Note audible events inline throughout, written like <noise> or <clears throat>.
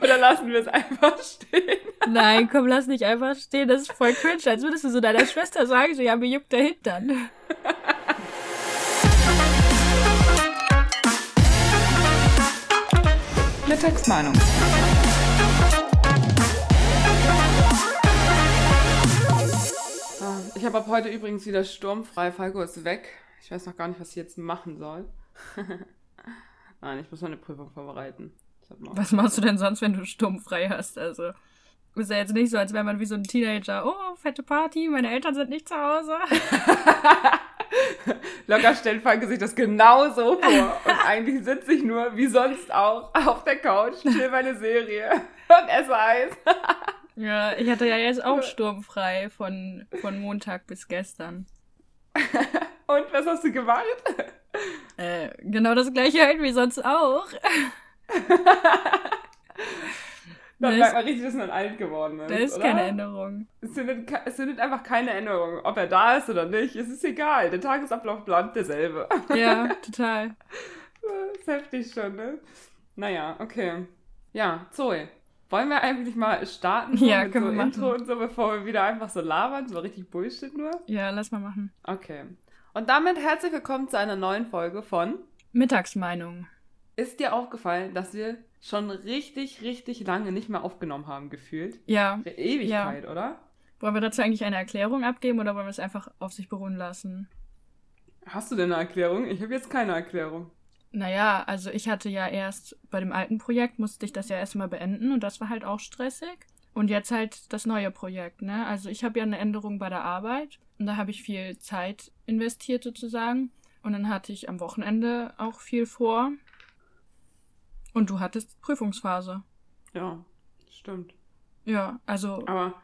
Oder lassen wir es einfach <laughs> stehen? Nein, komm, lass nicht einfach stehen. Das ist voll cringe. Als würdest du so deiner Schwester sagen, so, ja, mir juckt der Hintern. Mittagsmeinung. Ah, Ich habe ab heute übrigens wieder sturmfrei. Falco ist weg. Ich weiß noch gar nicht, was ich jetzt machen soll. <laughs> Nein, ich muss meine Prüfung vorbereiten. Was machst du denn sonst, wenn du sturmfrei hast? Also, ist ja jetzt nicht so, als wäre man wie so ein Teenager. Oh, fette Party, meine Eltern sind nicht zu Hause. <laughs> Locker stellt Falco sich das genau so vor. Und eigentlich sitze ich nur, wie sonst auch, auf der Couch, chill meine Serie <laughs> und esse Eis. <laughs> Ja, ich hatte ja jetzt auch sturmfrei von, von Montag bis gestern. Und was hast du gemacht? Äh, genau das gleiche halt wie sonst auch. <laughs> Da Da merkt ist, man richtig, dass man alt geworden ist. da ist oder? keine Änderung. Es findet, ke- es findet einfach keine Änderung. Ob er da ist oder nicht, es ist egal. Der Tagesablauf bleibt derselbe. <laughs> Ja, total. <laughs> Das ist heftig schon, ne? Naja, okay. Ja, Zoe. Wollen wir eigentlich mal starten so Ja, mit können so wir machen. Intro und so, bevor wir wieder einfach so labern, so richtig Bullshit nur? Ja, lass mal machen. Okay. Und damit herzlich willkommen zu einer neuen Folge von Mittagsmeinung. Ist dir aufgefallen, dass wir schon richtig, richtig lange nicht mehr aufgenommen haben, gefühlt? Ja. Eine Ewigkeit, oder? Wollen wir dazu eigentlich eine Erklärung abgeben oder wollen wir es einfach auf sich beruhen lassen? Hast du denn eine Erklärung? Ich habe jetzt keine Erklärung. Naja, also ich hatte ja erst bei dem alten Projekt musste ich das ja erstmal beenden und das war halt auch stressig. Und jetzt halt das neue Projekt, ne? Also ich habe ja eine Änderung bei der Arbeit und da habe ich viel Zeit investiert sozusagen. Und dann hatte ich am Wochenende auch viel vor. Und du hattest Prüfungsphase. Ja, stimmt. Ja, also Aber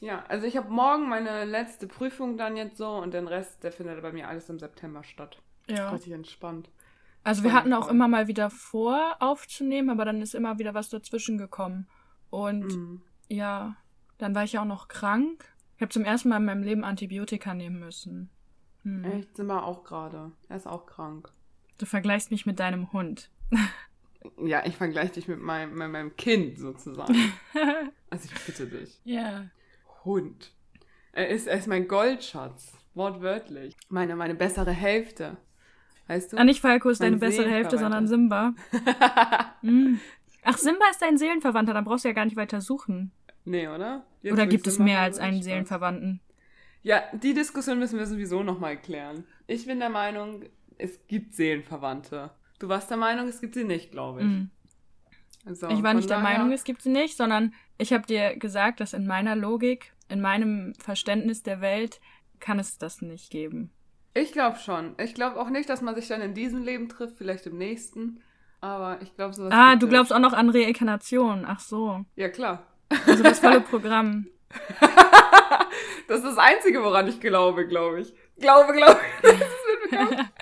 ja, also ich habe morgen meine letzte Prüfung dann jetzt so und den Rest, der findet bei mir alles im September statt. ja. Richtig entspannt. Also wir hatten auch immer mal wieder vor aufzunehmen, aber dann ist immer wieder was dazwischen gekommen. Und Mhm. ja, dann war ich ja auch noch krank. Ich habe zum ersten Mal in meinem Leben Antibiotika nehmen müssen. Hm. Echt, sind wir auch gerade. Er ist auch krank. Du vergleichst mich mit deinem Hund. <laughs> Ja, ich vergleiche dich mit meinem, mit meinem Kind sozusagen. <laughs> also ich bitte dich. ja. Hund. Er ist, er ist mein Goldschatz. Wortwörtlich. Meine, meine bessere Hälfte. Weißt du? Ah, nicht Falco ist deine bessere Hälfte, sondern. Simba. Hm. <laughs> Ach, Simba ist dein Seelenverwandter, dann brauchst du ja gar nicht weiter suchen. nee, oder? Jetzt, Oder gibt es Simba mehr als einen. Seelenverwandten? Ja, die Diskussion müssen wir sowieso nochmal klären. Ich bin der Meinung, es gibt Seelenverwandte. Du warst der Meinung, es gibt sie nicht, glaube ich. Hm. So, Ich war nicht der daher- Meinung, es gibt sie nicht, sondern ich habe dir gesagt, dass in meiner Logik, in meinem Verständnis der Welt, kann es das nicht geben. Ich glaube schon. Ich glaube auch nicht, dass man sich dann in diesem Leben trifft, vielleicht im nächsten. Aber ich glaube, sowas. Ah, du glaubst auch noch an Reinkarnation. Ach so. Ja, klar. Also das volle <laughs> Programm. Das ist das Einzige, woran ich glaube, glaube ich. Glaube, glaube ich. <laughs> Das ist mir bekannt. <laughs>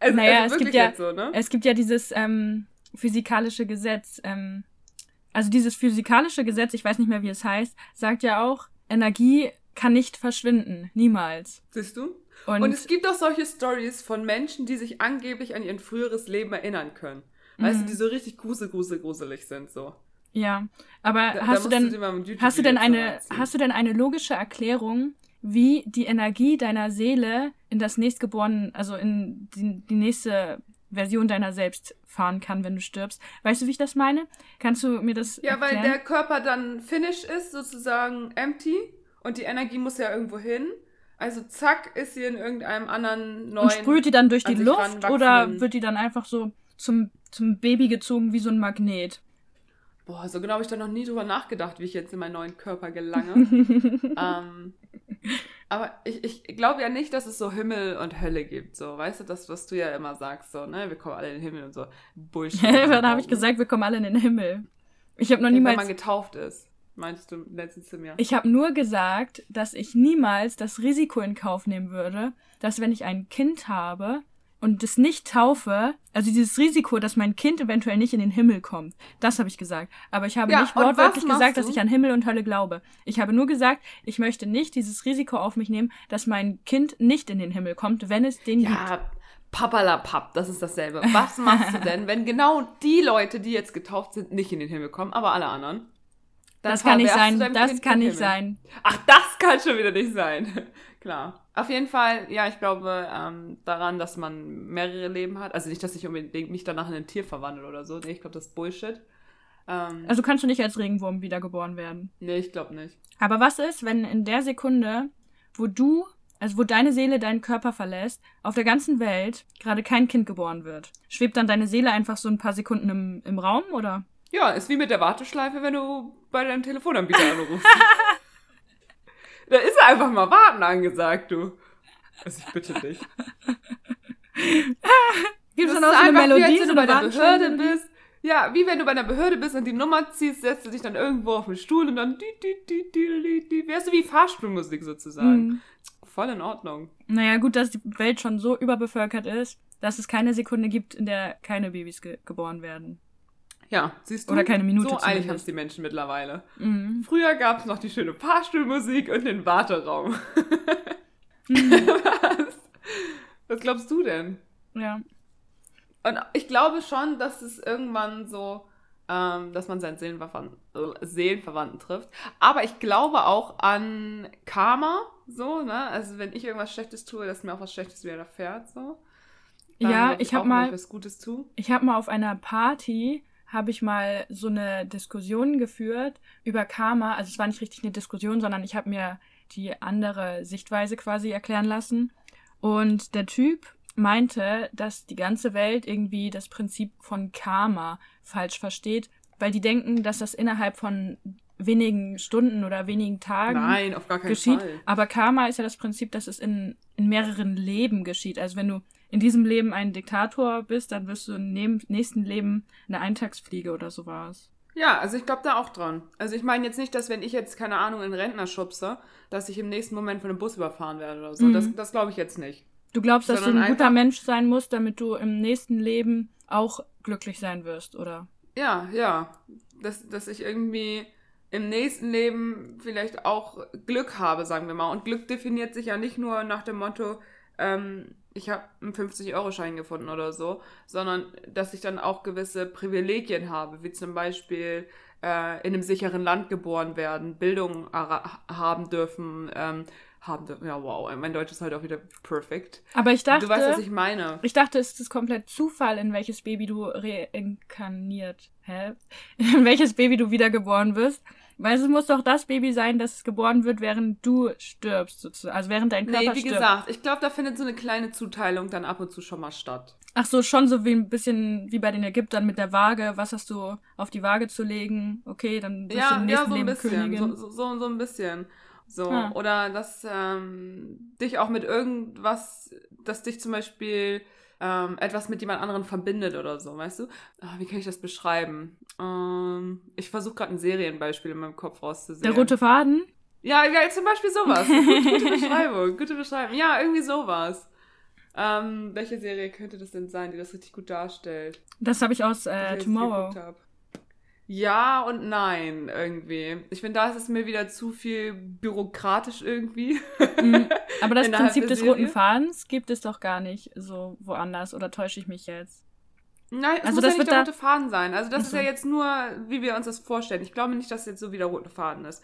Es, Naja, es es gibt ja- jetzt so, ne? Es gibt ja dieses ähm, physikalische Gesetz. Ähm, also dieses physikalische Gesetz, ich weiß nicht mehr, wie es heißt, sagt ja auch, Energie kann nicht verschwinden. Niemals. Siehst du? Und, Und, es gibt auch solche Stories von Menschen, die sich angeblich an ihr früheres Leben erinnern können. Weißt Mhm. du, die so richtig grusel, grusel, gruselig sind, so. ja, aber Da, hast da du denn YouTube Hast du denn eine, hast du denn eine logische Erklärung, wie die Energie deiner Seele in das nächstgeborene, also in die, die nächste Version deiner selbst fahren kann, wenn du stirbst? Weißt du, wie ich das meine? Kannst du mir das Ja, weil erklären? der Körper dann finish ist, sozusagen empty. Und die Energie muss ja irgendwo hin. Also zack, ist sie in irgendeinem anderen neuen... Und sprüht die dann durch die Luft oder wird die dann einfach so zum, zum Baby gezogen wie so ein Magnet? Boah, so genau habe ich da noch nie drüber nachgedacht, wie ich jetzt in meinen neuen Körper gelange. <laughs> ähm, aber ich, ich glaube ja nicht, dass es so Himmel und Hölle gibt, so, weißt du, das, was du ja immer sagst, so, ne, wir kommen alle in den Himmel und so, Bullshit. <laughs> Dann habe ich gesagt, wir kommen alle in den Himmel. Ich habe noch ja, wenn niemals man getauft ist, meinst du letztens zu mir. Ich habe nur gesagt, dass ich niemals das Risiko in Kauf nehmen würde, dass wenn ich ein Kind habe und es nicht taufe, also dieses Risiko, dass mein Kind eventuell nicht in den Himmel kommt, das habe ich gesagt. Aber ich habe Ja, nicht wortwörtlich gesagt, dass du? ich an Himmel und Hölle glaube. Ich habe nur gesagt, ich möchte nicht dieses Risiko auf mich nehmen, dass mein Kind nicht in den Himmel kommt, wenn es den gibt. ja, Papalapap, das ist dasselbe. Was machst du <laughs> denn, wenn genau die Leute, die jetzt getauft sind, nicht in den Himmel kommen, aber alle anderen? Das kann nicht sein. Das Kind kann nicht Himmel. sein. Ach, das kann schon wieder nicht sein. <laughs> Klar. Auf jeden Fall, ja, ich glaube ähm, daran, dass man mehrere Leben hat. Also nicht, dass ich unbedingt mich danach in ein Tier verwandle oder so. Nee, ich glaube, das ist Bullshit. Ähm, Also kannst du nicht als Regenwurm wiedergeboren werden. nee, ich glaube nicht. Aber was ist, wenn in der Sekunde, wo du, also wo deine Seele deinen Körper verlässt, auf der ganzen Welt gerade kein Kind geboren wird? Schwebt dann deine Seele einfach so ein paar Sekunden im, im Raum oder? Ja, ist wie mit der Warteschleife, wenn du bei deinem Telefonanbieter anrufst. <laughs> da ist einfach mal Warten angesagt, du. Also ich bitte dich. Gibt es dann auch so eine Melodie? als wenn du bei der Behörde bist. Ja, wie wenn du bei einer Behörde bist und die Nummer ziehst, setzt du dich dann irgendwo auf den Stuhl und dann die, die, die, die, die, die, wärst du wie Fahrstuhlmusik sozusagen. Mhm. Voll in Ordnung. Naja, gut, dass die Welt schon so überbevölkert ist, dass es keine Sekunde gibt, in der keine Babys ge geboren werden. Ja, siehst du? Oder keine Minute So eilig haben es die Menschen mittlerweile. Mhm. Früher gab es noch die schöne Fahrstuhlmusik und den Warteraum. Mhm. <laughs> Was? Was glaubst du denn? Ja. Und ich glaube schon, dass es irgendwann so, ähm, dass man seinen Seelenverwandten, Seelenverwandten trifft. Aber ich glaube auch an Karma, so, ne? Also wenn ich irgendwas Schlechtes tue, dass mir auch was Schlechtes widerfährt, so. Dann Ja, ich auch, habe mal, ich was Gutes tue. ich habe mal auf einer Party habe ich mal so eine Diskussion geführt über Karma. Also es war nicht richtig eine Diskussion, sondern ich habe mir die andere Sichtweise quasi erklären lassen. Und der Typ meinte, dass die ganze Welt irgendwie das Prinzip von Karma falsch versteht, weil die denken, dass das innerhalb von wenigen Stunden oder wenigen Tagen Nein, auf gar keinen geschieht. Fall. Aber Karma ist ja das Prinzip, dass es in, in mehreren Leben geschieht. Also wenn du in diesem Leben ein Diktator bist, dann wirst du im nächsten Leben eine Eintagsfliege oder sowas. Ja, also ich glaube da auch dran. Also ich meine jetzt nicht, dass wenn ich jetzt, keine Ahnung, einen Rentner schubse, dass ich im nächsten Moment von einem Bus überfahren werde oder so. Mhm. Das, das glaube ich jetzt nicht. Du glaubst, dass du Sondern ein guter Mensch sein musst, damit du im nächsten Leben auch glücklich sein wirst, oder? Ja, ja. Dass, dass ich irgendwie im nächsten Leben vielleicht auch Glück habe, sagen wir mal. Und Glück definiert sich ja nicht nur nach dem Motto, ähm, ich habe einen 50-Euro-Schein gefunden oder so, sondern dass ich dann auch gewisse Privilegien habe, wie zum Beispiel äh, in einem sicheren Land geboren werden, Bildung haben dürfen, ähm, haben dürfen. Ja, wow, mein Deutsch ist halt auch wieder perfekt. Aber ich dachte, du weißt, was ich meine. ich dachte, es ist komplett Zufall, in welches Baby du reinkarniert, hä? <laughs> In welches Baby du wiedergeboren wirst. Weil es muss doch das Baby sein, das geboren wird, während du stirbst, sozusagen. Also während dein Körper Nee, wie stirbt. gesagt, ich glaube, da findet so eine kleine Zuteilung dann ab und zu schon mal statt. Ach so, schon so wie ein bisschen wie bei den Ägyptern mit der Waage. Was hast du auf die Waage zu legen? Okay, dann bist du Ja, im ja, nächsten so ein Leben bisschen. Königin. So, so, so ein bisschen. So. Ah. Oder dass ähm, dich auch mit irgendwas, dass dich zum Beispiel ähm, etwas mit jemand anderen verbindet oder so, weißt du? Ah, wie kann ich das beschreiben? Ähm, ich versuche gerade ein Serienbeispiel in meinem Kopf rauszusehen. Der rote Faden? Ja, ja, zum Beispiel sowas. Gute, gute <laughs> Beschreibung, gute Beschreibung. Ja, irgendwie sowas. Ähm, welche Serie könnte das denn sein, die das richtig gut darstellt? Das habe ich aus ich äh, Tomorrow. hab. Ja und nein, irgendwie. Ich finde, da ist es mir wieder zu viel bürokratisch irgendwie. Mhm. Aber <laughs> das Prinzip des roten Fadens gibt es doch gar nicht so woanders. Oder täusche ich mich jetzt? Nein, es Also muss das ja wird nicht der da- rote Faden sein. Also das Ach ist ja jetzt nur, wie wir uns das vorstellen. Ich glaube nicht, dass es jetzt so wie der rote Faden ist.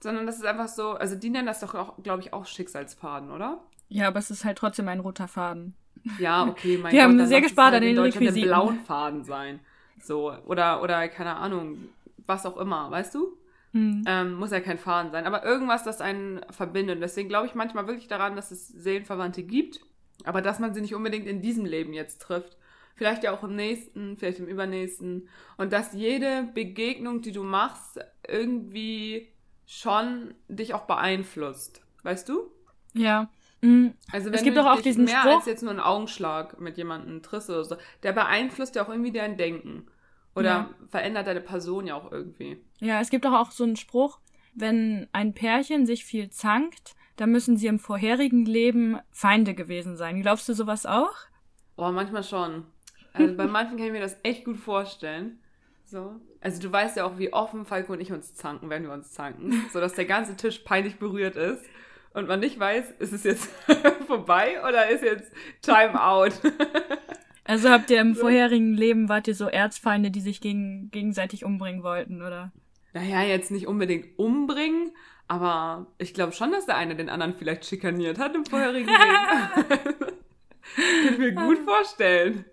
Sondern das ist einfach so, also die nennen das doch auch, glaube ich, auch Schicksalsfaden, oder? Ja, aber es ist halt trotzdem ein roter Faden. Ja, okay, mein Die Gott. haben sehr gespart halt an den Requisiten. blauen Faden sein. So, oder, oder, keine Ahnung, was auch immer, weißt du? Hm. Ähm, muss ja kein Faden sein, aber irgendwas, das einen verbindet. Deswegen glaube ich manchmal wirklich daran, dass es Seelenverwandte gibt, aber dass man sie nicht unbedingt in diesem Leben jetzt trifft. Vielleicht ja auch im nächsten, vielleicht im übernächsten. Und dass jede Begegnung, die du machst, irgendwie schon dich auch beeinflusst. Weißt du? Ja. Mhm. Also Es wenn gibt du doch auch diesen mehr Spruch- als jetzt nur einen Augenschlag mit jemandem triffst oder so, der beeinflusst ja auch irgendwie dein Denken. Oder Ja. verändert deine Person ja auch irgendwie. Ja, es gibt doch auch so einen Spruch, wenn ein Pärchen sich viel zankt, dann müssen sie im vorherigen Leben Feinde gewesen sein. Glaubst du sowas auch? Oh, manchmal schon. Also bei manchen kann ich mir das echt gut vorstellen. So. Also du weißt ja auch, wie offen Falco und ich uns zanken, wenn wir uns zanken. So dass der ganze Tisch peinlich berührt ist. und man nicht weiß, ist es jetzt <laughs> vorbei oder ist jetzt Time Out? <laughs> Also habt ihr im so. vorherigen Leben, wart ihr so Erzfeinde, die sich gegen, gegenseitig umbringen wollten, oder? Naja, jetzt nicht unbedingt umbringen, aber ich glaube schon, dass der eine den anderen vielleicht schikaniert hat im vorherigen <laughs> Leben. <laughs> Kann ich mir gut vorstellen.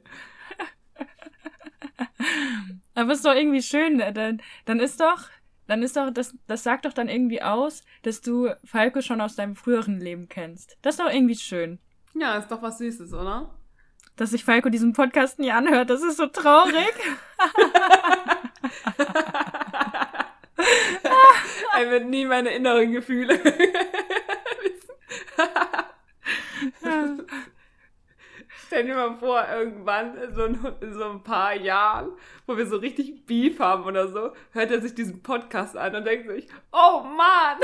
Aber ist doch irgendwie schön. Dann, dann ist doch, dann ist doch, das, das sagt doch dann irgendwie aus, dass du Falco schon aus deinem früheren Leben kennst. Das ist doch irgendwie schön. Ja, ist doch was Süßes, oder? Dass sich Falco diesen Podcast nie anhört, das ist so traurig. <laughs> er wird nie meine inneren Gefühle <laughs> wissen. Stell dir mal vor, irgendwann, so in, so ein paar Jahren, wo wir so richtig Beef haben oder so, hört er sich diesen Podcast an und denkt sich, oh Mann! <laughs>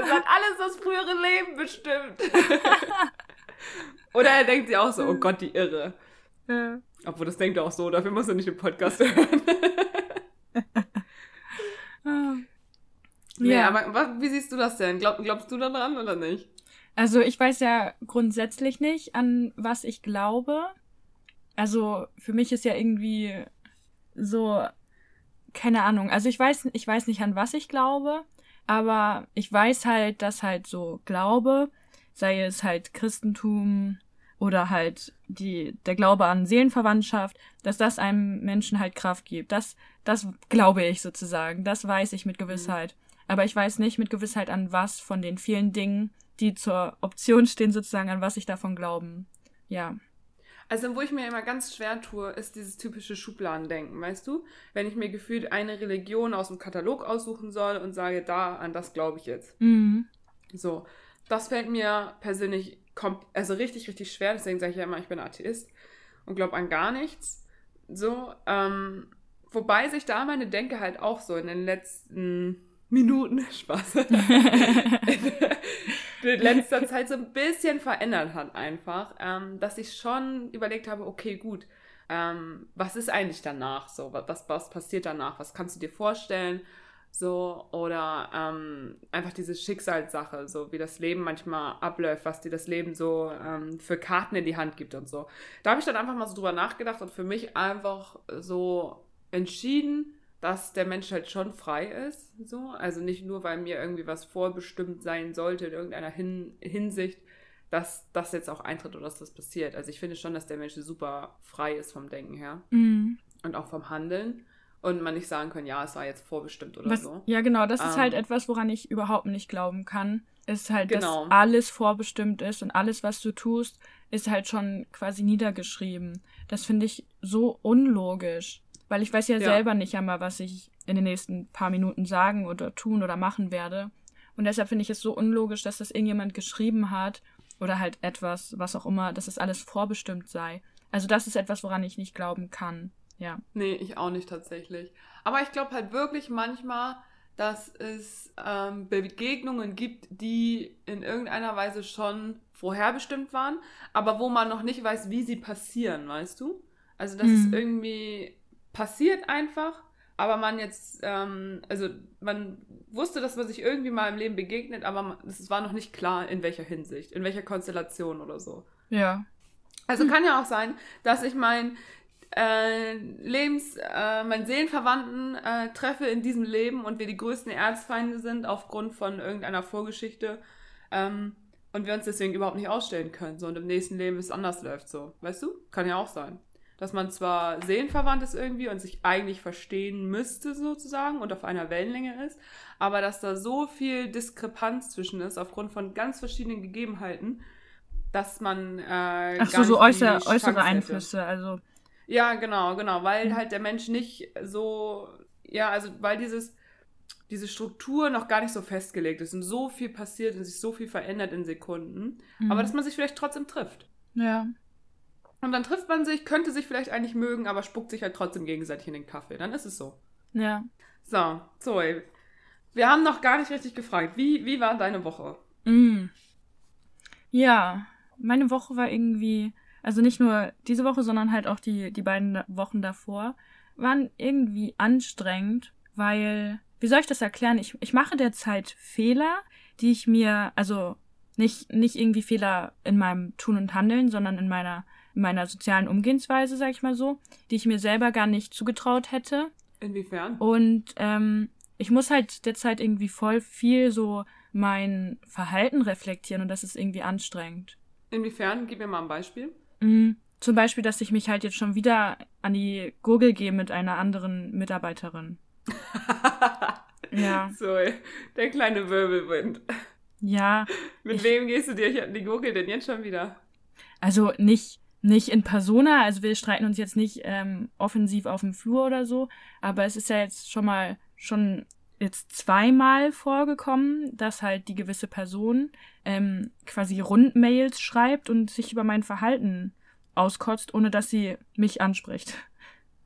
es hat alles das frühere Leben bestimmt. <laughs> oder er denkt sich auch so, oh Gott, die Irre. Ja. Obwohl, das denkt er auch so, dafür muss er nicht den Podcast <laughs> hören. ja. Nee, aber wie siehst du das denn? Glaub, glaubst du daran oder nicht? Also ich weiß ja grundsätzlich nicht, an was ich glaube. Also für mich ist ja irgendwie so, keine Ahnung. Also ich weiß, ich weiß nicht, an was ich glaube, aber ich weiß halt, dass halt so Glaube, sei es halt Christentum oder halt die, der Glaube an Seelenverwandtschaft, dass das einem Menschen halt Kraft gibt. Das, das glaube ich sozusagen. Das weiß ich mit Gewissheit. Aber ich weiß nicht mit Gewissheit an was von den vielen Dingen, die zur Option stehen, sozusagen, an was ich davon glauben. Ja. Also, wo ich mir immer ganz schwer tue, ist dieses typische Schubladendenken, weißt du? Wenn ich mir gefühlt eine Religion aus dem Katalog aussuchen soll und sage, da, an das glaube ich jetzt. Mhm. So, das fällt mir persönlich also richtig, richtig schwer. Deswegen sage ich ja immer, ich bin Atheist und glaube an gar nichts. So, ähm, wobei sich da meine Denke halt auch so in den letzten Minuten, <laughs> Spaß, <laughs> in letzter Zeit so ein bisschen verändert hat einfach, ähm, dass ich schon überlegt habe, okay, gut, ähm, was ist eigentlich danach so, was, was passiert danach, was kannst du dir vorstellen, so, oder ähm, einfach diese Schicksalssache, so wie das Leben manchmal abläuft, was dir das Leben so ähm, für Karten in die Hand gibt und so. Da habe ich dann einfach mal so drüber nachgedacht und für mich einfach so entschieden, dass der Mensch halt schon frei ist. So. Also nicht nur, weil mir irgendwie was vorbestimmt sein sollte in irgendeiner Hin Hinsicht, dass das jetzt auch eintritt oder dass das passiert. Also ich finde schon, dass der Mensch super frei ist vom Denken her mhm. und auch vom Handeln. Und man nicht sagen kann, ja, es war jetzt vorbestimmt oder was, so. Ja, genau, das ähm, ist halt ähm. etwas, woran ich überhaupt nicht glauben kann. Ist halt, genau. dass alles vorbestimmt ist und alles, was du tust, ist halt schon quasi niedergeschrieben. Das finde ich so unlogisch. Weil ich weiß ja, ja, selber nicht einmal, was ich in den nächsten paar Minuten sagen oder tun oder machen werde. Und deshalb finde ich es so unlogisch, dass das irgendjemand geschrieben hat oder halt etwas, was auch immer, dass es das alles vorbestimmt sei. Also das ist etwas, woran ich nicht glauben kann. Ja. Nee, ich auch nicht tatsächlich. Aber ich glaube halt wirklich manchmal, dass es ähm, Begegnungen gibt, die in irgendeiner Weise schon vorherbestimmt waren, aber wo man noch nicht weiß, wie sie passieren, weißt du? Also, dass mhm. es irgendwie passiert einfach, aber man jetzt, ähm, also man wusste, dass man sich irgendwie mal im Leben begegnet, aber es war noch nicht klar, in welcher Hinsicht, in welcher Konstellation oder so. Ja. Also kann ja auch sein, dass ich mein äh, Lebens, äh, meinen Seelenverwandten äh, treffe in diesem Leben und wir die größten Erzfeinde sind aufgrund von irgendeiner Vorgeschichte ähm, und wir uns deswegen überhaupt nicht ausstellen können. So und im nächsten Leben es anders läuft so. Weißt du? Kann ja auch sein dass man zwar seelenverwandt ist irgendwie und sich eigentlich verstehen müsste sozusagen und auf einer Wellenlänge ist, aber dass da so viel Diskrepanz zwischen ist aufgrund von ganz verschiedenen Gegebenheiten, dass man äh, Ach so, so äußere, äußere Einflüsse, also ja, genau, genau, weil mhm. halt der Mensch nicht so ja, also weil dieses diese Struktur noch gar nicht so festgelegt ist und so viel passiert und sich so viel verändert in Sekunden, mhm. aber dass man sich vielleicht trotzdem trifft. Ja. Und dann trifft man sich, könnte sich vielleicht eigentlich mögen, aber spuckt sich halt trotzdem gegenseitig in den Kaffee. Dann ist es so. Ja. So, Zoe. Wir haben noch gar nicht richtig gefragt. Wie, wie war deine Woche? Mm. Ja, meine Woche war irgendwie, also nicht nur diese Woche, sondern halt auch die, die beiden Wochen davor, waren irgendwie anstrengend, weil wie soll ich das erklären? Ich, ich mache derzeit Fehler, die ich mir, also nicht, nicht irgendwie Fehler in meinem Tun und Handeln, sondern in meiner, in meiner sozialen Umgehensweise, sag ich mal so, die ich mir selber gar nicht zugetraut hätte. Inwiefern? Und ähm, ich muss halt derzeit irgendwie voll viel so mein Verhalten reflektieren und das ist irgendwie anstrengend. Inwiefern? Gib mir mal ein Beispiel. Mhm. Zum Beispiel, dass ich mich halt jetzt schon wieder an die Gurgel gehe mit einer anderen Mitarbeiterin. <laughs> ja. So, der kleine Wirbelwind. Ja. Mit ich, wem gehst du dir an die Gurgel denn jetzt schon wieder? Also nicht, nicht in Persona, also wir streiten uns jetzt nicht ähm, offensiv auf dem Flur oder so, aber es ist ja jetzt schon mal schon jetzt zweimal vorgekommen, dass halt die gewisse Person ähm, quasi Rundmails schreibt und sich über mein Verhalten auskotzt, ohne dass sie mich anspricht.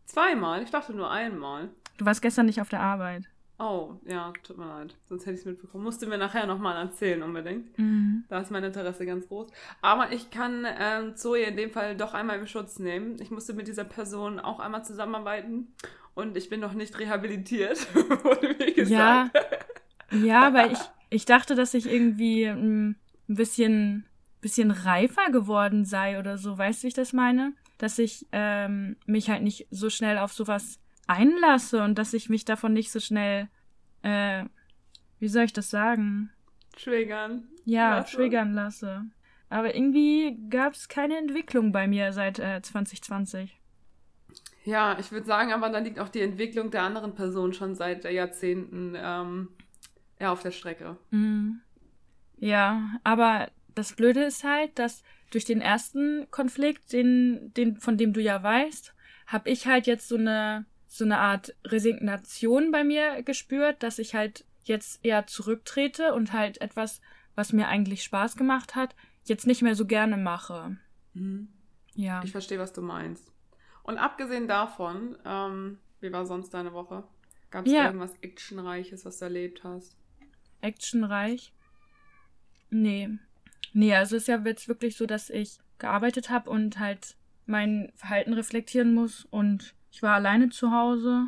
Zweimal? Ich dachte nur einmal. Du warst gestern nicht auf der Arbeit. Oh, ja, tut mir leid. Sonst hätte ich es mitbekommen. Musste mir nachher nochmal erzählen, unbedingt. Mhm. Da ist mein Interesse ganz groß. Aber ich kann ähm, Zoe in dem Fall doch einmal in Schutz nehmen. Ich musste mit dieser Person auch einmal zusammenarbeiten und ich bin noch nicht rehabilitiert, <laughs> wurde mir gesagt. Ja, <laughs> ja weil ich, ich dachte, dass ich irgendwie ein bisschen, bisschen reifer geworden sei oder so. Weißt du, wie ich das meine? Dass ich ähm, mich halt nicht so schnell auf sowas einlasse und dass ich mich davon nicht so schnell, äh, wie soll ich das sagen? Triggern. Ja, lasse. triggern lasse. Aber irgendwie gab es keine Entwicklung bei mir seit äh, 2020. Ja, ich würde sagen, aber dann liegt auch die Entwicklung der anderen Person schon seit Jahrzehnten ähm, ja, auf der Strecke. Mhm. Ja, aber das Blöde ist halt, dass durch den ersten Konflikt, den, den, von dem du ja weißt, habe ich halt jetzt so eine so eine Art Resignation bei mir gespürt, dass ich halt jetzt eher zurücktrete und halt etwas, was mir eigentlich Spaß gemacht hat, jetzt nicht mehr so gerne mache. Mhm. Ja. Ich verstehe, was du meinst. Und abgesehen davon, ähm, wie war sonst deine Woche? Gab es ja. irgendwas Actionreiches, was du erlebt hast? Actionreich? Nee. Nee, also es ist ja jetzt wirklich so, dass ich gearbeitet habe und halt mein Verhalten reflektieren muss und ich war alleine zu Hause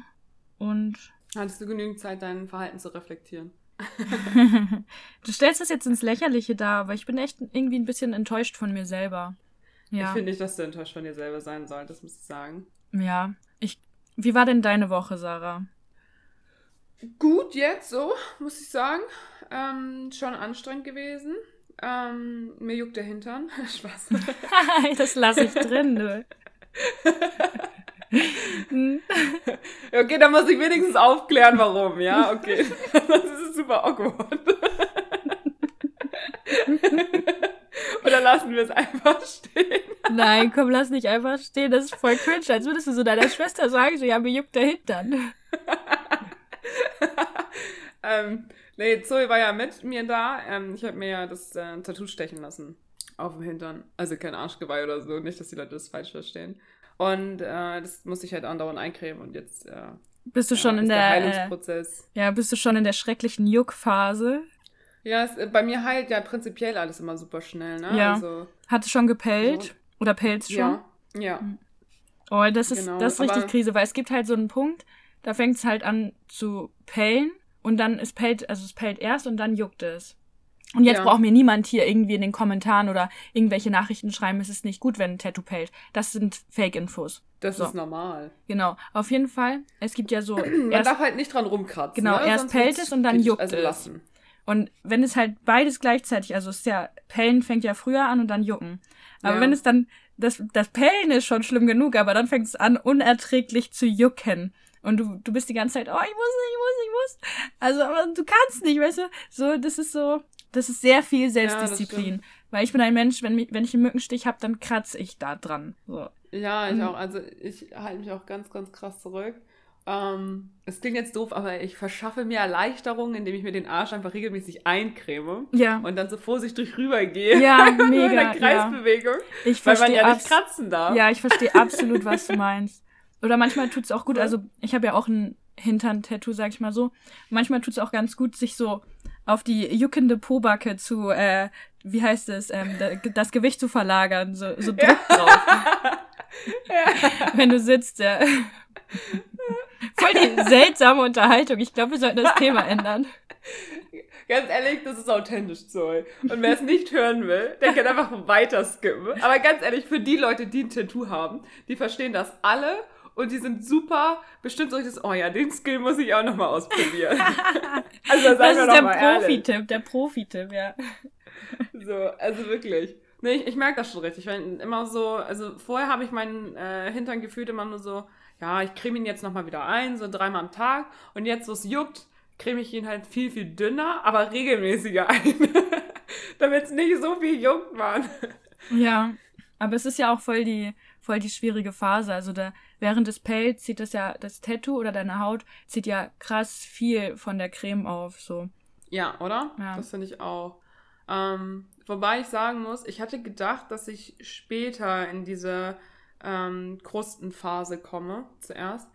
und. Hattest du genügend Zeit, dein Verhalten zu reflektieren? <laughs> du stellst das jetzt ins Lächerliche dar, aber ich bin echt irgendwie ein bisschen enttäuscht von mir selber. Ja. Ich finde nicht, dass du enttäuscht von dir selber sein solltest, muss ich sagen. Ja. Ich, wie war denn deine Woche, Sarah? Gut, jetzt so, muss ich sagen. Ähm, schon anstrengend gewesen. Ähm, mir juckt der Hintern. <laughs> Spaß. <laughs> das lasse ich drin, du. Okay, dann muss ich wenigstens aufklären, warum, ja? Okay. <laughs> Das ist super awkward. <laughs> Oder lassen wir es einfach stehen? Nein, komm, lass nicht einfach stehen. Das ist voll cringe. Als würdest du so deiner Schwester sagen, so, ja, mir juckt der Hintern. <laughs> ähm, nee, Zoe war ja mit mir da. Ähm, ich habe mir ja das äh, Tattoo stechen lassen. Auf dem Hintern. Also kein Arschgeweih oder so. Nicht, dass die Leute das falsch verstehen. Und äh, das musste ich halt andauernd eincremen und jetzt äh, bist du schon ja, in der, der Heilungsprozess. Äh, ja, bist du schon in der schrecklichen Juckphase? Ja, es, äh, bei mir heilt ja prinzipiell alles immer super schnell, ne? Ja. Also, Hat es schon gepellt? So. Oder pellt schon? Ja. Ja. Hm. Oh, das ist, genau, das ist richtig Krise, weil es gibt halt so einen Punkt, da fängt es halt an zu pellen und dann es pellt, also es pellt erst und dann juckt es. Und jetzt ja. braucht mir niemand hier irgendwie in den Kommentaren oder irgendwelche Nachrichten schreiben, es ist nicht gut, wenn ein Tattoo pellt. Das sind Fake-Infos. Das so. ist normal. Genau. Auf jeden Fall, es gibt ja so. <clears throat> Man erst, darf halt nicht dran rumkratzen. Genau, ne? erst Sonst pellt es und dann juckt also es. Lassen. Und wenn es halt beides gleichzeitig, also es ist ja, Pellen fängt ja früher an und dann jucken. Aber Ja. wenn es dann, das, das Pellen ist schon schlimm genug, aber dann fängt es an, unerträglich zu jucken. Und du, du bist die ganze Zeit, oh, ich muss, ich muss, ich muss. Also, aber du kannst nicht, weißt du? So, das ist so, das ist sehr viel Selbstdisziplin. stimmt. weil ich bin ein Mensch, wenn, wenn ich einen Mückenstich habe, dann kratze ich da dran. So. Ja, ich Mhm. auch. Also ich halte mich auch ganz, ganz krass zurück. Ähm, es klingt jetzt doof, aber ich verschaffe mir Erleichterung, indem ich mir den Arsch einfach regelmäßig eincreme Ja. und dann so vorsichtig rübergehe. Ja, <laughs> mega, der Kreisbewegung. Ich Weil man ja nicht kratzen darf. Ja, ich verstehe absolut, was du <laughs> meinst. Oder manchmal tut's auch gut, also ich habe ja auch ein Hintern-Tattoo, sag ich mal so. Manchmal tut's auch ganz gut, sich so auf die juckende Pobacke zu, äh, wie heißt es, ähm, da- das Gewicht zu verlagern, so, so Druck drauf. <laughs> Wenn du sitzt, ja. Voll die seltsame Unterhaltung. Ich glaube, wir sollten das Thema ändern. Ganz ehrlich, das ist authentisch, Zoe. Und wer es nicht hören will, der kann einfach weiter skippen. Aber ganz ehrlich, für die Leute, die ein Tattoo haben, die verstehen das alle und die sind super. Bestimmt soll ich das, oh ja, den Skill muss ich auch nochmal ausprobieren. <laughs> also das ist der Profi-Tipp, der Profi-Tipp, ja. So, also wirklich. Nee, ich, ich merke das schon richtig. Wenn immer so, also vorher habe ich meinen äh, Hintern gefühlt immer nur so, ja, ich creme ihn jetzt nochmal wieder ein, so dreimal am Tag. Und jetzt, wo es juckt, creme ich ihn halt viel, viel dünner, aber regelmäßiger ein. <laughs> Damit es nicht so viel juckt, Mann. Ja, aber es ist ja auch voll die, voll die schwierige Phase. Also da, während des Pelz zieht das ja, das Tattoo oder deine Haut zieht ja krass viel von der Creme auf, so. Ja, oder? Ja. Das finde ich auch. Ähm, wobei ich sagen muss, ich hatte gedacht, dass ich später in diese ähm, Krustenphase komme, zuerst.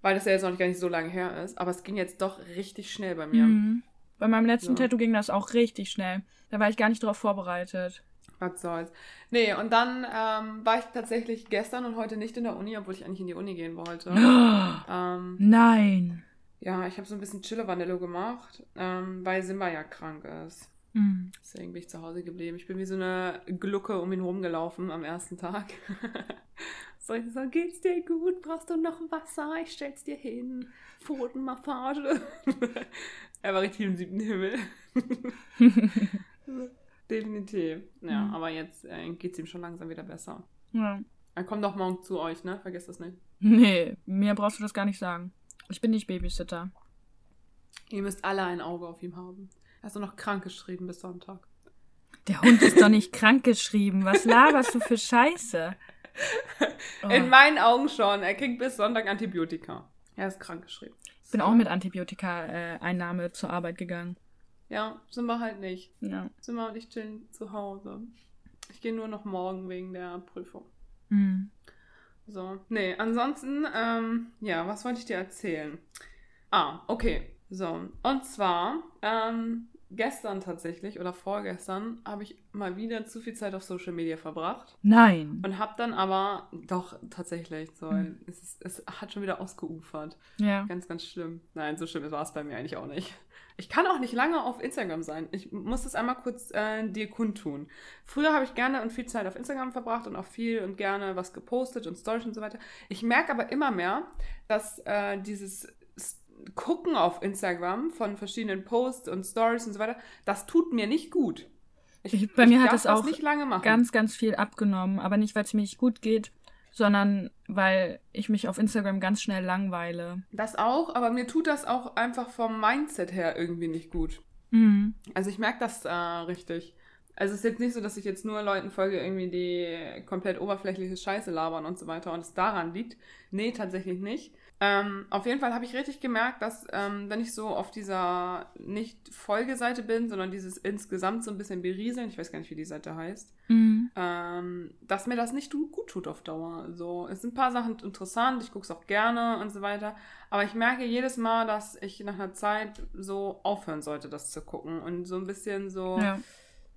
Weil das ja jetzt noch gar nicht so lange her ist. Aber es ging jetzt doch richtig schnell bei mir. Mhm. Bei meinem letzten so. Tattoo ging das auch richtig schnell. Da war ich gar nicht drauf vorbereitet. Was soll's. Nee, und dann ähm, war ich tatsächlich gestern und heute nicht in der Uni, obwohl ich eigentlich in die Uni gehen wollte. <gasps> ähm, Nein. Ja, ich habe so ein bisschen Chille-Vanillo gemacht, ähm, weil Simba ja krank ist. Mhm. Deswegen bin ich zu Hause geblieben. Ich bin wie so eine Glucke um ihn rumgelaufen am ersten Tag. <laughs> so, ich so, geht's dir gut? Brauchst du noch Wasser? Ich stell's dir hin. Pfotenmassage. <laughs> er war richtig im siebten Himmel. <laughs> Definitiv. Ja, mhm. aber jetzt äh, geht's ihm schon langsam wieder besser. Ja. Er kommt doch morgen zu euch, ne? Vergiss das nicht. Nee, mir brauchst du das gar nicht sagen. Ich bin nicht Babysitter. Ihr müsst alle ein Auge auf ihm haben. Hast du noch krank geschrieben bis Sonntag? Der Hund ist doch nicht <laughs> krank geschrieben. Was laberst du für Scheiße? <laughs> Oh. In meinen Augen schon. Er kriegt bis Sonntag Antibiotika. Er ist krank geschrieben. Ich bin auch mit Antibiotika-Einnahme äh, zur Arbeit gegangen. Ja, sind wir halt nicht. Ja. Sind wir nicht chillen zu Hause. Ich gehe nur noch morgen wegen der Prüfung. Mhm. So, nee, ansonsten, ähm, ja, was wollte ich dir erzählen? Ah, okay. So, und zwar, ähm, gestern tatsächlich oder vorgestern habe ich mal wieder zu viel Zeit auf Social Media verbracht. Nein. Und habe dann aber, doch, tatsächlich, so, hm. es, ist, es hat schon wieder ausgeufert. Ja. Ganz, ganz schlimm. Nein, so schlimm war es bei mir eigentlich auch nicht. Ich kann auch nicht lange auf Instagram sein. Ich muss das einmal kurz äh, dir kundtun. Früher habe ich gerne und viel Zeit auf Instagram verbracht und auch viel und gerne was gepostet und Stories und so weiter. Ich merke aber immer mehr, dass äh, dieses Gucken auf Instagram von verschiedenen Posts und Stories und so weiter, das tut mir nicht gut. Ich, ich, bei mir hat es auch ganz, ganz viel abgenommen, aber nicht, weil es mir nicht gut geht, sondern weil ich mich auf Instagram ganz schnell langweile. Das auch, aber mir tut das auch einfach vom Mindset her irgendwie nicht gut. Mhm. Also ich merke das äh, richtig. Also es ist jetzt nicht so, dass ich jetzt nur Leuten folge, irgendwie die komplett oberflächliche Scheiße labern und so weiter und es daran liegt. Nee, tatsächlich nicht. Ähm, auf jeden Fall habe ich richtig gemerkt, dass ähm, wenn ich so auf dieser nicht Folgeseite bin, sondern dieses insgesamt so ein bisschen berieseln, ich weiß gar nicht, wie die Seite heißt, mhm. ähm, dass mir das nicht gut tut auf Dauer. So, es sind ein paar Sachen interessant, ich gucke es auch gerne und so weiter, aber ich merke jedes Mal, dass ich nach einer Zeit so aufhören sollte, das zu gucken und so ein bisschen so ja.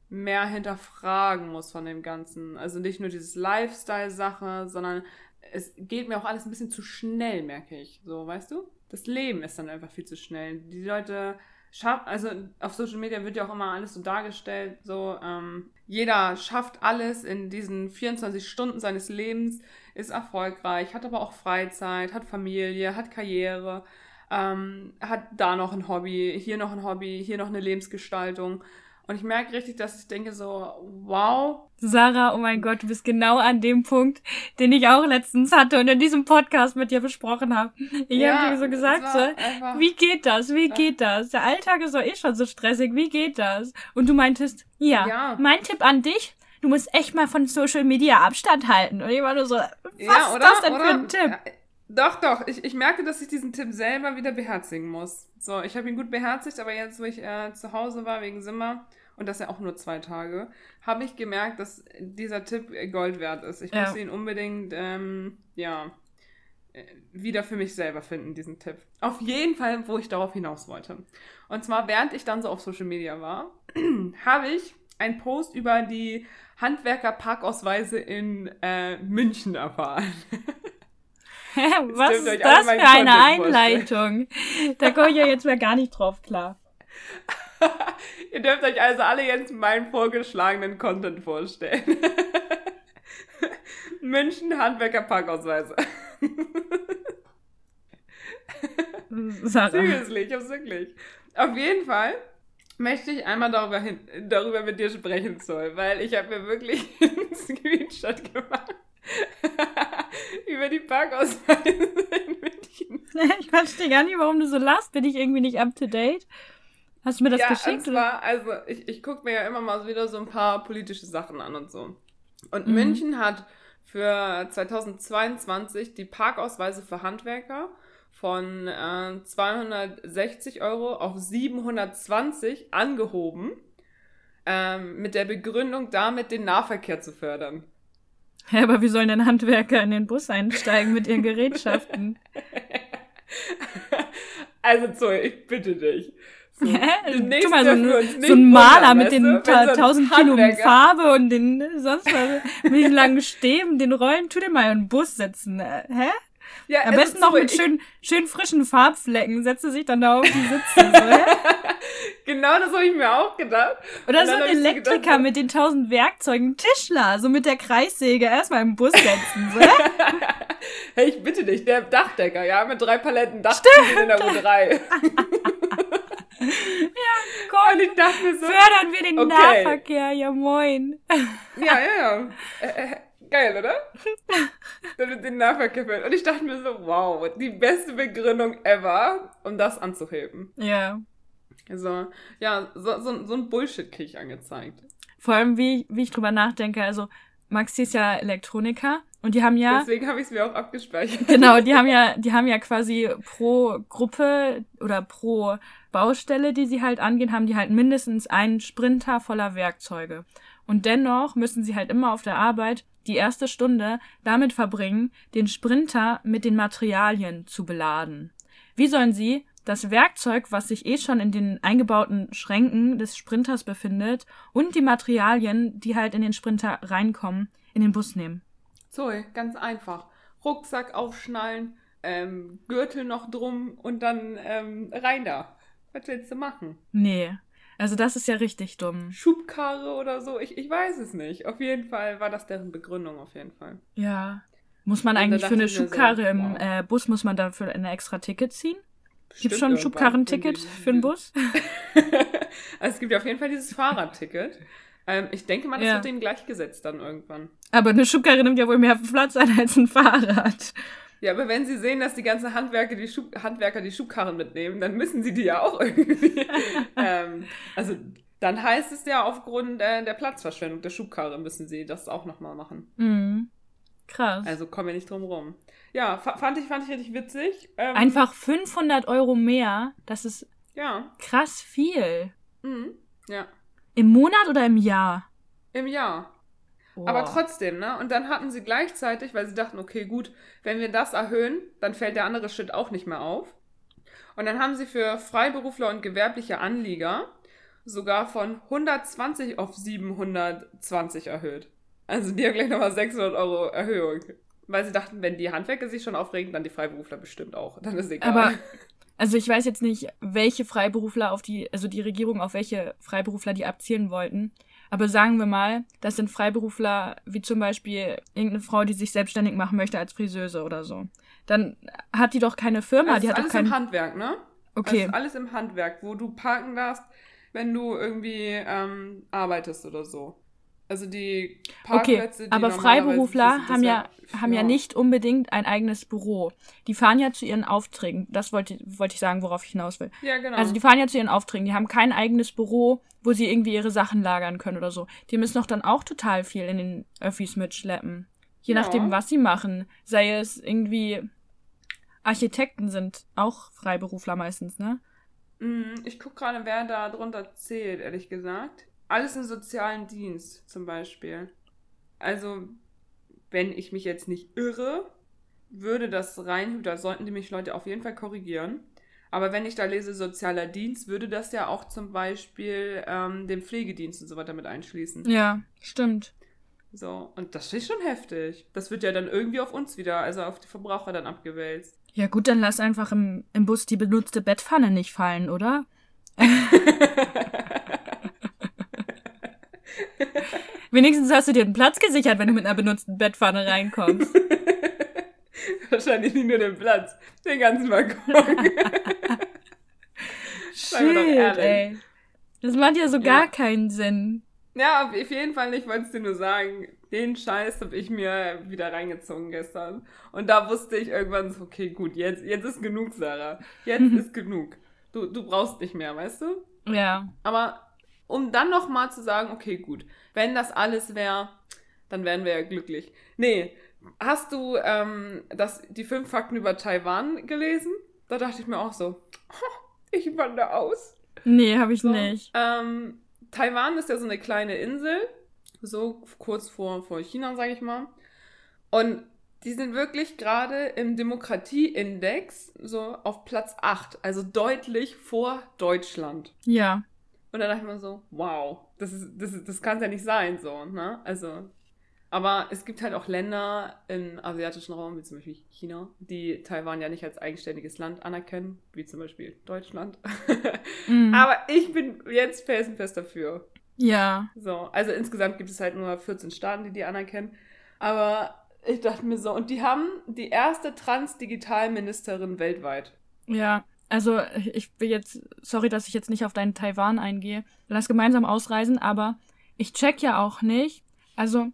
mehr hinterfragen muss von dem Ganzen. Also nicht nur dieses Lifestyle-Sache, sondern es geht mir auch alles ein bisschen zu schnell, merke ich. So, weißt du? Das Leben ist dann einfach viel zu schnell. Die Leute schaffen, also auf Social Media wird ja auch immer alles so dargestellt, so, ähm, jeder schafft alles in diesen 24 Stunden seines Lebens, ist erfolgreich, hat aber auch Freizeit, hat Familie, hat Karriere, ähm, hat da noch ein Hobby, hier noch ein Hobby, hier noch eine Lebensgestaltung. Und ich merke richtig, dass ich denke so, wow. Sarah, oh mein Gott, du bist genau an dem Punkt, den ich auch letztens hatte und in diesem Podcast mit dir besprochen habe. Ich ja, habe dir so gesagt, so, wie geht das? Wie geht das? Der Alltag ist doch eh schon so stressig. Wie geht das? Und du meintest, ja, ja. mein Tipp an dich, du musst echt mal von Social Media Abstand halten. Und ich war nur so, was ja, oder, ist das denn oder, für ein Tipp? Doch, doch. Ich, ich merke, dass ich diesen Tipp selber wieder beherzigen muss. So, ich habe ihn gut beherzigt, aber jetzt, wo ich äh, zu Hause war wegen Simmer, und das ja auch nur zwei Tage, habe ich gemerkt, dass dieser Tipp Gold wert ist. Ich ja. muss ihn unbedingt, ähm, ja, äh, wieder für mich selber finden, diesen Tipp. Auf jeden Fall, wo ich darauf hinaus wollte. Und zwar, während ich dann so auf Social Media war, <clears throat> habe ich einen Post über die Handwerkerparkausweise in äh, München erfahren. <laughs> <laughs> Was ist das für eine Einleitung? Da komme ich ja jetzt mal gar nicht drauf klar. <laughs> Ihr dürft euch also alle jetzt meinen vorgeschlagenen Content vorstellen. <laughs> München Handwerker Parkausweise. Seriously, ich hab's wirklich. Auf jeden Fall möchte ich einmal darüber, hin, darüber mit dir sprechen, Zoll, weil ich habe mir wirklich einen Screenshot gemacht über die Parkausweise in München. <laughs> Ich verstehe gar nicht, warum du so lachst. Bin ich irgendwie nicht up to date? Hast du mir das ja, geschickt? Zwar, also ich, ich gucke mir ja immer mal wieder so ein paar politische Sachen an und so. Und mhm. München hat für 2022 die Parkausweise für Handwerker von äh, 260 Euro auf 720 angehoben, ähm, mit der Begründung, damit den Nahverkehr zu fördern. Ja, aber wie sollen denn Handwerker in den Bus einsteigen mit ihren Gerätschaften? <laughs> also Zoe, ich bitte dich. So, Guck mal, so, ein, so ein Maler mit den tausend so Kilo Farbe und den sonst was mit den langen Stäben, den Rollen, tu dir mal in den Bus setzen. Äh, hä? Ja, Am besten noch mit schön, schön frischen Farbflecken. Setze sich dann da auf die Sitze. So, <laughs> genau das habe ich mir auch gedacht. Oder so ein Elektriker gedacht, mit den tausend Werkzeugen. Tischler, so mit der Kreissäge erstmal im Bus setzen. So. <laughs> hey, ich bitte dich, der Dachdecker, ja, mit drei Paletten Dachziegel in der U3. <laughs> Ja, Gott. Und ich dachte mir so, fördern wir den okay. Nahverkehr, ja moin. Ja, ja, ja. Äh, äh, geil, oder? Damit den Nahverkehr fördern. Und ich dachte mir so, wow, die beste Begründung ever, um das anzuheben. Ja. Also, ja, so, so, so ein Bullshit kriege ich angezeigt. Vor allem, wie, wie ich drüber nachdenke, also Maxi ist ja Elektroniker und die haben ja. Deswegen habe ich es mir auch abgespeichert. Genau, die <laughs> haben ja, die haben ja quasi pro Gruppe oder pro Baustelle, die sie halt angehen, haben die halt mindestens einen Sprinter voller Werkzeuge. Und dennoch müssen sie halt immer auf der Arbeit die erste Stunde damit verbringen, den Sprinter mit den Materialien zu beladen. Wie sollen sie das Werkzeug, was sich eh schon in den eingebauten Schränken des Sprinters befindet, und die Materialien, die halt in den Sprinter reinkommen, in den Bus nehmen? Zoe, ganz einfach. Rucksack aufschnallen, ähm, Gürtel noch drum und dann ähm, rein da. Was willst du machen? Nee. Also das ist ja richtig dumm. Schubkarre oder so, ich, ich weiß es nicht. Auf jeden Fall war das deren Begründung, auf jeden Fall. Ja. Muss man eigentlich für eine Schubkarre so, im wow. äh, Bus, muss man dafür ein extra Ticket ziehen? Gibt es schon ein Schubkarrenticket für den Bus? <laughs> also es gibt ja auf jeden Fall dieses Fahrradticket. Ähm, ich denke mal, das ja. wird dem gleichgesetzt dann irgendwann. Aber eine Schubkarre nimmt ja wohl mehr Platz ein als ein Fahrrad. Ja, aber wenn sie sehen, dass die ganzen Handwerker die, Schub Handwerker die Schubkarren mitnehmen, dann müssen sie die ja auch irgendwie. <laughs> ähm, also dann heißt es ja, aufgrund äh, der Platzverschwendung der Schubkarre müssen sie das auch nochmal machen. Mhm. Krass. Also kommen wir nicht drum rum. Ja, fand ich, fand ich richtig witzig. Ähm, Einfach 500 Euro mehr, das ist ja. krass viel. Mhm. Ja. Im Monat oder im Jahr? Im Jahr. Boah. Aber trotzdem, ne? Und dann hatten sie gleichzeitig, weil sie dachten, okay, gut, wenn wir das erhöhen, dann fällt der andere Schritt auch nicht mehr auf. Und dann haben sie für Freiberufler und gewerbliche Anlieger sogar von 120 auf 720 erhöht. Also die haben gleich nochmal 600 Euro Erhöhung. Weil sie dachten, wenn die Handwerker sich schon aufregen, dann die Freiberufler bestimmt auch. Dann ist egal. Aber, <laughs> also ich weiß jetzt nicht, welche Freiberufler auf die, also die Regierung auf welche Freiberufler die abzielen wollten. Aber sagen wir mal, das sind Freiberufler wie zum Beispiel irgendeine Frau, die sich selbstständig machen möchte als Friseuse oder so. Dann hat die doch keine Firma. Das die hat alles doch kein... im Handwerk, ne? Okay. Das ist alles im Handwerk, wo du parken darfst, wenn du irgendwie ähm, arbeitest oder so. Also die Parkplätze, okay, aber Freiberufler haben ja, ja, haben ja nicht unbedingt ein eigenes Büro. Die fahren ja zu ihren Aufträgen. Das wollte, wollte ich sagen, worauf ich hinaus will. Ja, genau. Also die fahren ja zu ihren Aufträgen. Die haben kein eigenes Büro, wo sie irgendwie ihre Sachen lagern können oder so. Die müssen doch dann auch total viel in den Öffis mitschleppen. Je ja. nachdem, was sie machen. Sei es irgendwie Architekten sind auch Freiberufler meistens, ne? Mm, ich guck gerade, wer da drunter zählt, ehrlich gesagt. Alles im sozialen Dienst zum Beispiel. Also, wenn ich mich jetzt nicht irre, würde das rein, da sollten die mich Leute auf jeden Fall korrigieren. Aber wenn ich da lese sozialer Dienst, würde das ja auch zum Beispiel ähm, den Pflegedienst und so weiter mit einschließen. Ja, stimmt. So, und das ist schon heftig. Das wird ja dann irgendwie auf uns wieder, also auf die Verbraucher dann abgewälzt. Ja gut, dann lass einfach im, im Bus die benutzte Bettpfanne nicht fallen, oder? <laughs> <laughs> Wenigstens hast du dir einen Platz gesichert, wenn du mit einer benutzten Bettpfanne reinkommst. <laughs> Wahrscheinlich nicht nur den Platz, den ganzen Balkon. <laughs> Shit, ey. Das macht ja so Ja. gar keinen Sinn. Ja, auf jeden Fall nicht, wollte ich dir nur sagen. Den Scheiß habe ich mir wieder reingezogen gestern. Und da wusste ich irgendwann so, okay, gut, jetzt, jetzt ist genug, Sarah. Jetzt <laughs> ist genug. Du, du brauchst nicht mehr, weißt du? Ja. Aber um dann nochmal zu sagen, okay, gut, wenn das alles wäre, dann wären wir ja glücklich. Nee, hast du ähm, das, die fünf Fakten über Taiwan gelesen? Da dachte ich mir auch so, ich wandere aus. Nee, habe ich So, nicht. Ähm, Taiwan ist ja so eine kleine Insel, so kurz vor, vor China, sage ich mal. Und die sind wirklich gerade im Demokratieindex so auf Platz 8, also deutlich vor Deutschland. Ja. Und dann dachte ich mir so, wow, das, ist, das, ist, das kann ja nicht sein, so, ne? Also, aber es gibt halt auch Länder im asiatischen Raum, wie zum Beispiel China, die Taiwan ja nicht als eigenständiges Land anerkennen, wie zum Beispiel Deutschland. <laughs> Mhm. aber ich bin jetzt felsenfest dafür. ja. So, also insgesamt gibt es halt nur 14 Staaten, die die anerkennen. Aber ich dachte mir so, und die haben die erste Trans-Digital-Ministerin weltweit. Ja. Also, ich will jetzt, sorry, dass ich jetzt nicht auf deinen Taiwan eingehe. Lass gemeinsam ausreisen, aber ich check ja auch nicht. Also,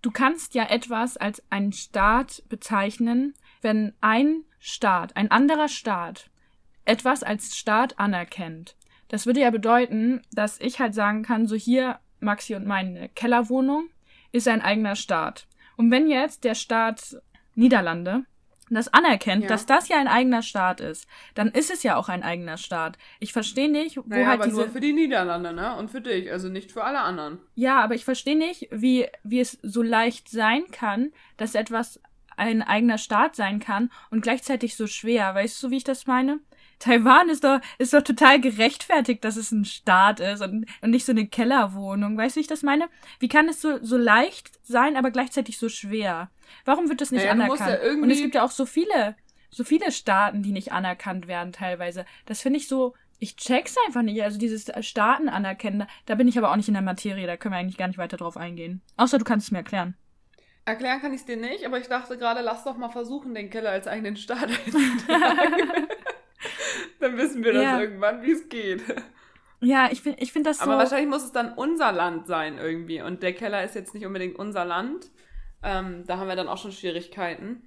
du kannst ja etwas als einen Staat bezeichnen, wenn ein Staat, ein anderer Staat, etwas als Staat anerkennt. Das würde ja bedeuten, dass ich halt sagen kann, so hier, Maxi und meine Kellerwohnung ist ein eigener Staat. Und wenn jetzt der Staat Niederlande das anerkennt, Ja. dass das ja ein eigener Staat ist, dann ist es ja auch ein eigener Staat. Ich verstehe nicht, wo Naja, halt aber diese nur für die Niederlande, ne? Und für dich, also nicht für alle anderen. ja, aber ich verstehe nicht, wie, wie es so leicht sein kann, dass etwas ein eigener Staat sein kann und gleichzeitig so schwer. Weißt du, wie ich das meine? Taiwan ist doch, ist doch total gerechtfertigt, dass es ein Staat ist und, und nicht so eine Kellerwohnung. Weißt du, wie ich das meine? Wie kann es so, so leicht sein, aber gleichzeitig so schwer? Warum wird das nicht musst anerkannt? ja und es gibt ja auch so viele, so viele Staaten, die nicht anerkannt werden teilweise. Das finde ich so, ich check's einfach nicht. Also dieses Staaten anerkennen, da bin ich aber auch nicht in der Materie, da können wir eigentlich gar nicht weiter drauf eingehen. Außer du kannst es mir erklären. Erklären kann ich dir nicht, aber ich dachte gerade, lass doch mal versuchen, den Keller als eigenen Staat <laughs> einzutragen. Dann wissen wir das Ja. irgendwann, wie es geht. Ja, ich finde ich find das so. Aber wahrscheinlich muss es dann unser Land sein irgendwie. Und der Keller ist jetzt nicht unbedingt unser Land. Ähm, da haben wir dann auch schon Schwierigkeiten.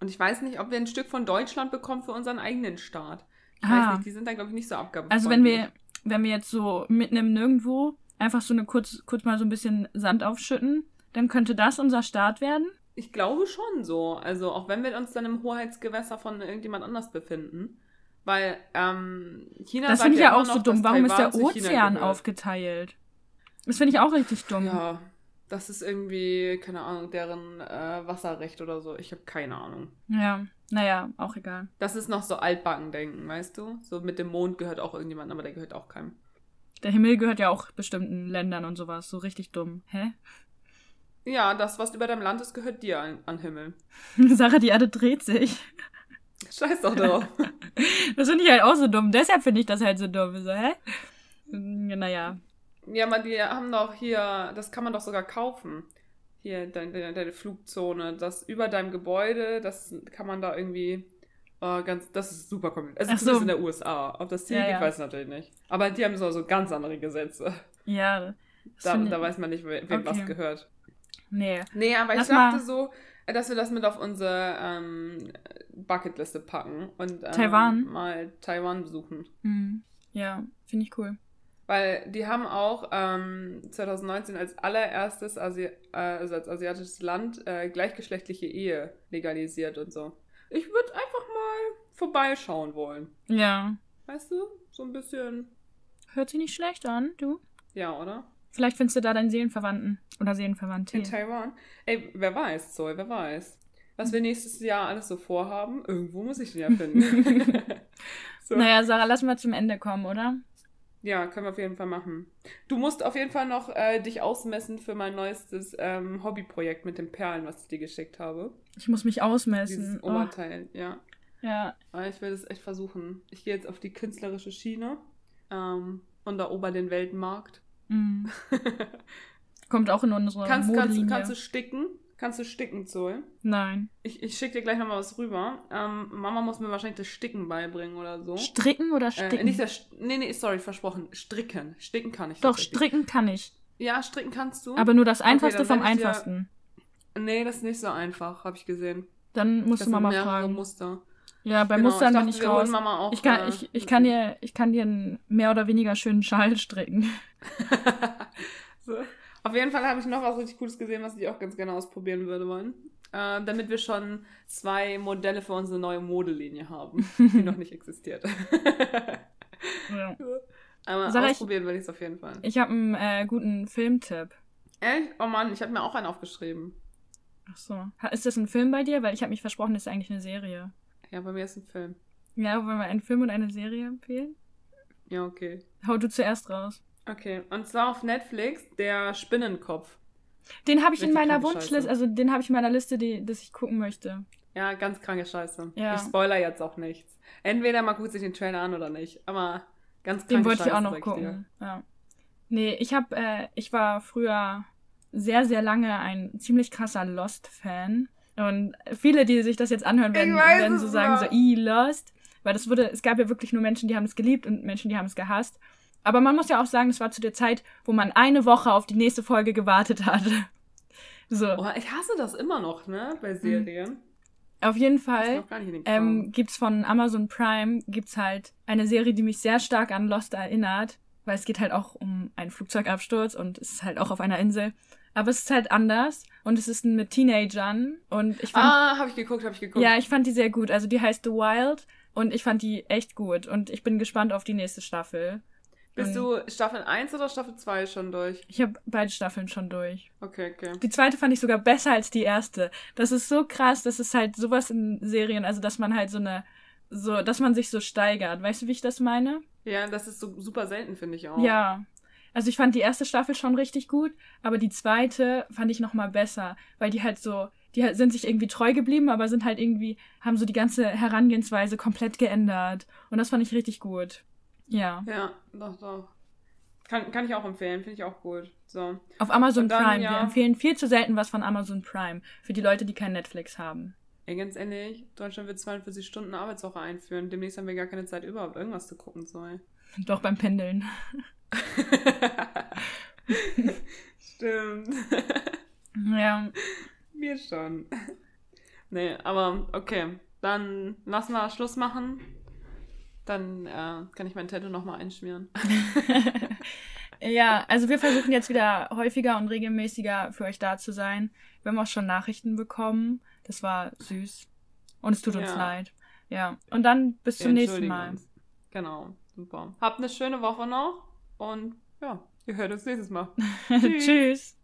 Und ich weiß nicht, ob wir ein Stück von Deutschland bekommen für unseren eigenen Staat. Ich Ah. weiß nicht, die sind da, glaube ich, nicht so abgabefreundlich. Also wenn wir, wenn wir jetzt so mitten im Nirgendwo einfach so eine kurz, kurz mal so ein bisschen Sand aufschütten, dann könnte das unser Staat werden. Ich glaube schon so. Also auch wenn wir uns dann im Hoheitsgewässer von irgendjemand anders befinden. Weil ähm, China Das finde ich ja auch so noch, dumm. dass Warum ist der Ozean aufgeteilt? Das finde ich auch richtig dumm. Ja, das ist irgendwie, keine Ahnung, deren äh, Wasserrecht oder so. Ich habe keine Ahnung. Ja, naja, auch egal. Das ist noch so altbacken denken, weißt du? So mit dem Mond gehört auch irgendjemand, aber der gehört auch keinem. Der Himmel gehört ja auch bestimmten Ländern und sowas. So richtig dumm. Hä? Ja, das, was über deinem Land ist, gehört dir an, an Himmel. <laughs> Sarah, die Erde dreht sich. Scheiß doch drauf. <laughs> Das finde ich halt auch so dumm. Deshalb finde ich das halt so dumm. So, hä? Naja. ja, aber die haben doch hier, das kann man doch sogar kaufen. Hier, deine, deine, Flugzone, das über deinem Gebäude, das kann man da irgendwie äh, ganz, das ist super kompliziert. Also so. in der USA. Ob das hier Ja, geht, ja. weiß ich natürlich nicht. Aber die haben so, so ganz andere Gesetze. Ja. Da, da ich- weiß man nicht, we- wem was Okay. gehört. Nee. Nee, aber ich Lass dachte mal- so, dass wir das mit auf unsere ähm, Bucketliste packen und ähm, Taiwan? mal Taiwan besuchen. Hm. Ja, finde ich cool. Weil die haben auch ähm, 2019 als allererstes Asi äh, also als asiatisches Land äh, gleichgeschlechtliche Ehe legalisiert und so. Ich würde einfach mal vorbeischauen wollen. Ja. Weißt du? So ein bisschen. Hört sich nicht schlecht an, du. Ja, oder? Vielleicht findest du da deinen Seelenverwandten oder Seelenverwandte. In Taiwan. Ey, wer weiß, Zoe, wer weiß. Was wir nächstes Jahr alles so vorhaben, irgendwo muss ich den ja finden. <laughs> <laughs> so. Naja, Sarah, lass mal zum Ende kommen, oder? Ja, können wir auf jeden Fall machen. Du musst auf jeden Fall noch äh, dich ausmessen für mein neuestes ähm, Hobbyprojekt mit den Perlen, was ich dir geschickt habe. Ich muss mich ausmessen. Dieses Oh. Oberteil, ja. Ja, Aber ich will das echt versuchen. Ich gehe jetzt auf die künstlerische Schiene ähm, und erober den Weltmarkt. Mm. <laughs> kommt auch in unsere kannst, kannst, Modelinie. kannst du sticken? Kannst du sticken, Zoe? Nein. Ich, ich schicke dir gleich nochmal was rüber. Ähm, Mama muss mir wahrscheinlich das Sticken beibringen oder so. Stricken oder sticken? Äh, nicht das, nee, nee, sorry, versprochen. Stricken. Sticken kann ich. Doch, stricken kann ich. Ja, stricken kannst du. Aber nur das Okay, Einfachste dann vom ich dir- Einfachsten. Nee, das ist nicht so einfach, habe ich gesehen. Dann musst Das du Mama fragen. Muster. Ja, bei Genau, Mustern ich bin ich raus. Auch, Ich kann, äh, ich, ich, kann dir, ich kann dir einen mehr oder weniger schönen Schal stricken. <laughs> so. Auf jeden Fall habe ich noch was richtig Cooles gesehen, was ich auch ganz gerne ausprobieren würde wollen. Äh, damit wir schon zwei Modelle für unsere neue Modelinie haben, die noch nicht existiert. <laughs> Ja. Aber Sag ich- ausprobieren will ich es auf jeden Fall. Ich habe einen äh, guten Filmtipp. Echt? Oh Mann, ich habe mir auch einen aufgeschrieben. Ach so. Ist das ein Film bei dir? Weil ich habe mich versprochen, das ist eigentlich eine Serie. Ja, bei mir ist ein Film. Ja, wollen wir einen Film und eine Serie empfehlen? Ja, okay. Hau du zuerst raus. Okay, und zwar auf Netflix der Spinnenkopf. Den habe ich in Richtig meiner kranke Wunschliste, also den habe ich in meiner Liste, die, dass ich gucken möchte. Ja, ganz kranke Scheiße. Ja. Ich spoiler jetzt auch nichts. Entweder man guckt sich den Trailer an oder nicht. Aber ganz kranke Den wollte ich auch noch dir. gucken. Ja. Nee, ich habe, äh, ich war früher sehr, sehr lange ein ziemlich krasser Lost-Fan. Und viele, die sich das jetzt anhören, werden, werden es so sagen, so, i Lost. Weil das wurde, es gab ja wirklich nur Menschen, die haben es geliebt und Menschen, die haben es gehasst. Aber man muss ja auch sagen, es war zu der Zeit, wo man eine Woche auf die nächste Folge gewartet hat. <laughs> So, Oh, ich hasse das immer noch, ne? Bei Serien. auf jeden Fall. ähm, Kram. gibt's von Amazon Prime gibt's halt eine Serie, die mich sehr stark an Lost erinnert, weil es geht halt auch um einen Flugzeugabsturz und es ist halt auch auf einer Insel. Aber es ist halt anders und es ist mit Teenagern und ich fand, Ah, habe ich geguckt, habe ich geguckt. ja, ich fand die sehr gut. Also die heißt The Wild und ich fand die echt gut und ich bin gespannt auf die nächste Staffel. Bist du Staffel 1 oder Staffel 2 schon durch? Ich habe beide Staffeln schon durch. Okay, okay. Die zweite fand ich sogar besser als die erste. Das ist so krass, das ist halt sowas in Serien, also dass man halt so eine, so, dass man sich so steigert. Weißt du, wie ich das meine? Ja, das ist so super selten, finde ich auch. Ja. Also ich fand die erste Staffel schon richtig gut, aber die zweite fand ich noch mal besser, weil die halt so, die halt- sind sich irgendwie treu geblieben, aber sind halt irgendwie, haben so die ganze Herangehensweise komplett geändert. Und das fand ich richtig gut. Ja. Ja, doch, doch. Kann, kann ich auch empfehlen, finde ich auch gut. So. Auf Amazon dann, Prime. ja. Wir empfehlen viel zu selten was von Amazon Prime. Für die Leute, die kein Netflix haben. Ey, ganz ehrlich, Deutschland wird 42 Stunden Arbeitswoche einführen. Demnächst haben wir gar keine Zeit, überhaupt irgendwas zu gucken, Zoe. Doch beim Pendeln. <laughs> Stimmt. Ja. Wir schon. Nee, aber okay. Dann lassen wir Schluss machen. Dann äh, kann ich mein Tattoo nochmal einschmieren. <laughs> Ja, also wir versuchen jetzt wieder häufiger und regelmäßiger für euch da zu sein. Wir haben auch schon Nachrichten bekommen. Das war süß. Und es tut uns Ja. leid. Ja. Und dann bis Wir zum nächsten Mal. uns. Genau, super. Habt eine schöne Woche noch und ja, ihr hört uns nächstes Mal. <laughs> Tschüss. Tschüss.